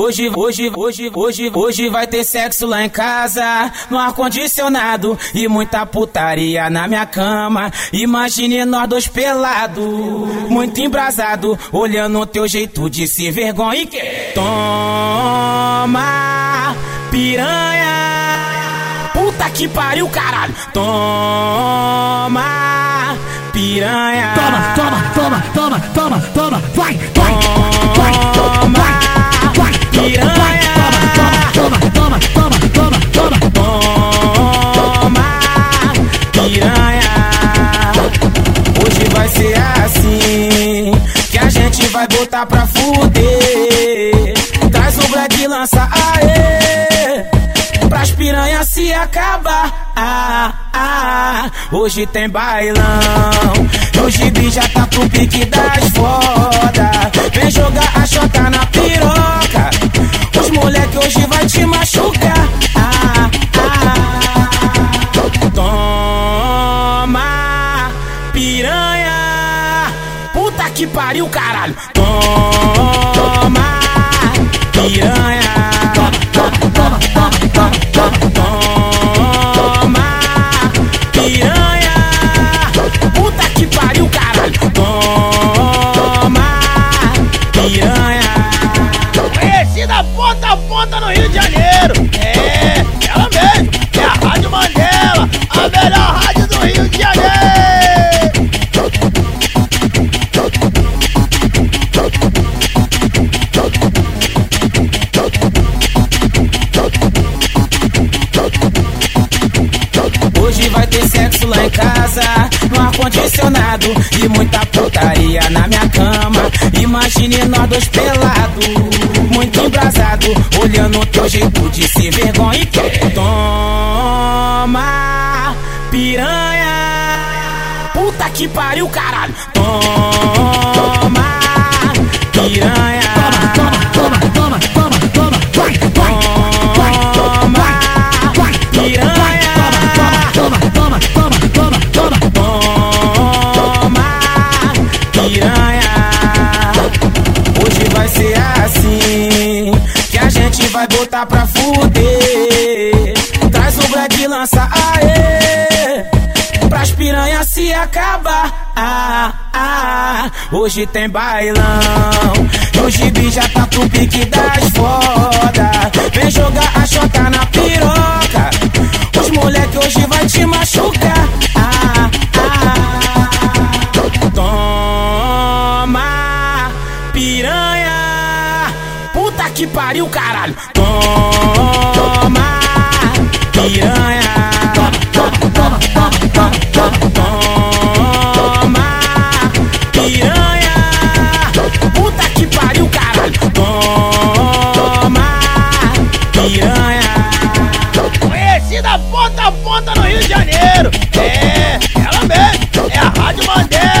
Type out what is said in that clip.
Hoje, hoje, hoje, hoje, hoje vai ter sexo lá em casa, no ar-condicionado e muita putaria na minha cama. Imagine nós dois pelados, muito embrasado, olhando o teu jeito de se vergonha e que toma piranha. Puta que pariu, caralho. Toma piranha. Toma, botar pra fuder. Traz o black lança aê. Pras piranhas se acabar. Ah, ah, hoje tem bailão. O gibi já tá pro pique das foda. Puta que pariu, caralho. Toma piranha. toma, piranha. Puta que pariu, caralho. Toma piranha. Conhecida ponta a ponta no Rio de Janeiro. É, ela mesmo. É a Rádio Mandela, a melhor rádio ar-condicionado e muita putaria na minha cama. Imagine nós dois pelados, muito embrasado, olhando teu jeito de se vergonha e toma piranha. Puta que pariu, caralho. Toma piranha. Botar pra fuder. Traz o black lança aê. Pras piranhas se acabar. Ah, ah, hoje tem bailão. O gibi já tá pro pique das foda. Vem jogar a chota na que pariu, caralho. Toma, piranha. Toma, piranha. Puta que pariu, caralho. Toma, piranha. Conhecida ponta a ponta no Rio de Janeiro. É, ela mesmo. É a Rádio Bandeira.